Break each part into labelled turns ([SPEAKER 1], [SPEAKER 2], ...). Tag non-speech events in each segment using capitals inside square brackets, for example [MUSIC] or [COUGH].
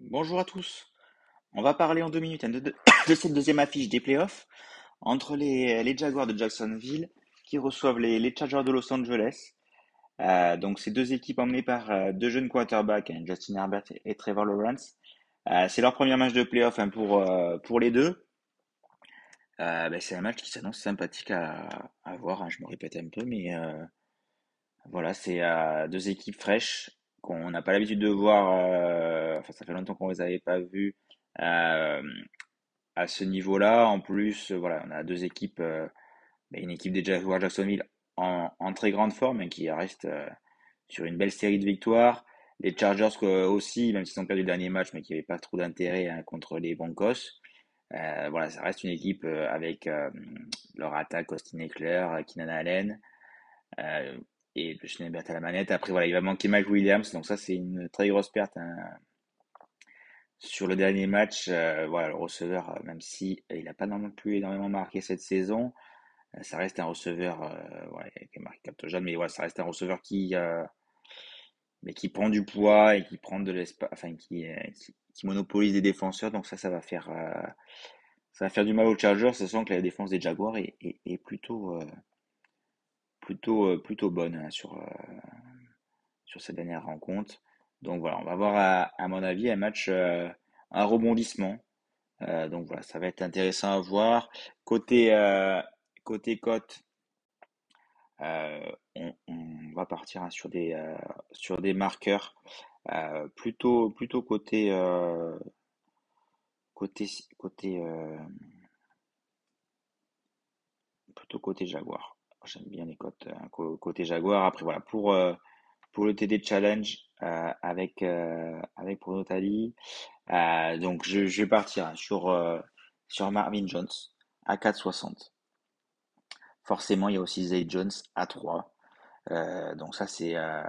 [SPEAKER 1] Bonjour à tous. On va parler en deux minutes hein, [COUGHS] de, cette deuxième affiche des playoffs entre les, Jaguars de Jacksonville qui reçoivent les Chargers de Los Angeles. Euh, donc, ces deux équipes emmenées par euh, deux jeunes quarterbacks, hein, Justin Herbert et, Trevor Lawrence. Euh, c'est leur premier match de playoff hein, pour, pour les deux. Ben, c'est un match qui s'annonce sympathique à, à voir. hein, je me répète un peu, mais voilà, c'est deux équipes fraîches qu'on n'a pas l'habitude de voir. enfin, ça fait longtemps qu'on les avait pas vues à ce niveau-là. En plus, voilà, on a deux équipes, ben, une équipe des Jaguars Jacksonville en, très grande forme et qui reste euh, sur une belle série de victoires. Les Chargers aussi, même s'ils ont perdu le dernier match, mais qui n'avaient pas trop d'intérêt hein, contre les Broncos. Euh, voilà, ça reste une équipe euh, avec leur attaque Austin Eckler, Keenan Allen euh, et Justin Herbert à la manette. Après, voilà, il va manquer Mike Williams, donc ça c'est une très grosse perte hein. Sur le dernier match. Voilà, le receveur, même si il n'a pas non plus énormément marqué cette saison, ça reste un receveur, euh, ouais, qui a marqué 4 jeunes, mais voilà, ça reste un receveur qui, euh, mais qui prend du poids et qui prend de l'espace, enfin qui, euh, qui, monopolise des défenseurs. Donc ça, ça va faire, euh, ça va faire du mal aux Chargers, sachant que la défense des Jaguars est, est, est plutôt, euh, plutôt, euh, plutôt bonne hein, sur, euh, sur cette dernière rencontre. Donc voilà, on va voir à, à mon avis un match, euh, un rebondissement. Euh, donc voilà, ça va être intéressant à voir. Côté, euh, côté cote, euh, on, va partir hein, sur des, euh, sur des marqueurs euh, plutôt, plutôt côté, côté, côté, plutôt côté Jaguar. J'aime bien les cotes co- côté Jaguar. Après voilà, pour, pour le TD Challenge avec, avec Bruno Tali, donc je, vais partir hein, sur, sur Marvin Jones à 4,60. Forcément, il y a aussi Zay Jones à 3. Euh, donc ça, c'est euh,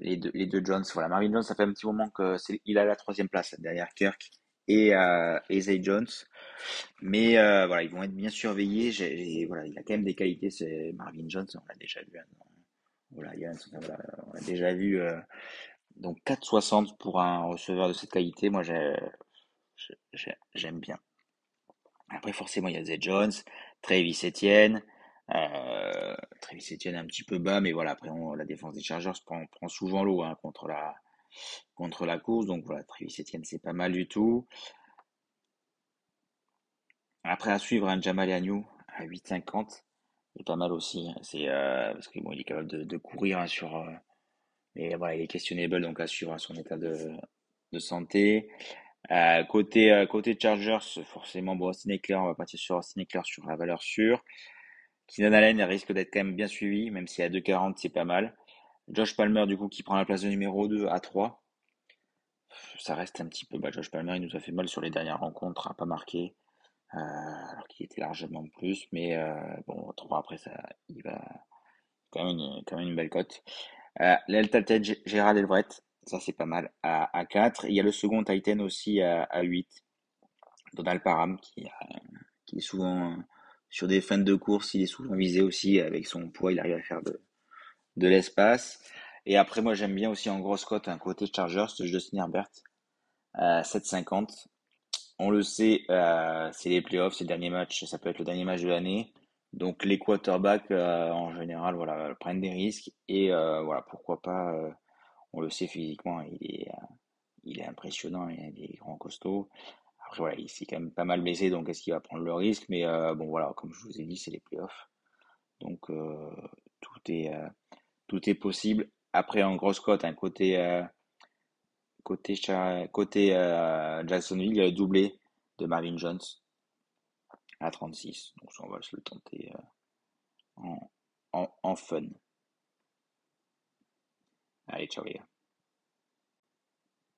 [SPEAKER 1] les deux, les deux Jones. Voilà, Marvin Jones, ça fait un petit moment que c'est, il a la troisième place derrière Kirk et, euh, Zay Jones. Mais euh, voilà, ils vont être bien surveillés. J'ai, voilà, il a quand même des qualités, c'est Marvin Jones, on l'a déjà vu. hein, voilà, Yann, voilà, on l'a déjà vu. donc 4,60 pour un receveur de cette qualité, moi j'ai, j'ai- j'aime bien. Après, forcément, il y a Zay Jones, Travis Etienne. Euh, Travis Etienne un petit peu bas, mais voilà, après, on- la défense des Chargers prend, prend souvent l'eau hein, contre la, contre la course. Donc voilà, Travis Etienne, c'est pas mal du tout. Après, à suivre, un Jamal Agnew à 8,50. C'est pas mal aussi. hein. C'est euh, parce que bon, est capable de, courir hein, sur. euh, mais voilà, il est questionnable, donc à suivre hein, son état de, de santé. Euh, côté, euh, côté Chargers, forcément, bon, Austin Eckler, on va partir sur Austin Eckler sur la valeur sûre. Keenan Allen risque d'être quand même bien suivi, même si à 2,40 c'est pas mal. Josh Palmer, du coup, qui prend la place de numéro 2 à 3. Ça reste un petit peu. Josh Palmer, il nous a fait mal sur les dernières rencontres, a pas marqué, euh, alors qu'il était largement plus. Mais euh, bon, 3 après, ça, il va quand même une, quand même une belle cote. Euh, Gérald Everett, ça c'est pas mal, à, à 4. Il y a le second Titan aussi à, à 8. Donald Parham, qui, qui est souvent euh, sur des fins de course, il est souvent visé aussi avec son poids, il arrive à faire de, de l'espace. Et après, moi, j'aime bien aussi en grosse cote un côté Chargers de Justin Herbert à 7,50. On le sait, euh, c'est les playoffs, c'est le dernier match, ça peut être le dernier match de l'année. Donc les quarterbacks, euh, en général, voilà, prennent des risques. Et euh, voilà, pourquoi pas, euh, on le sait physiquement, il est, euh, il est impressionnant, il est grand costaud. Après, voilà, il s'est quand même pas mal blessé, donc est-ce qu'il va prendre le risque? Mais euh, bon, voilà, comme je vous ai dit, c'est les playoffs. Donc euh, tout est, euh, tout est possible. Après, en grosse cote, un côté, côté, côté Jacksonville, il y a le doublé de Marvin Jones à 36. Donc on va se le tenter en, en, en fun. Allez, ciao les gars.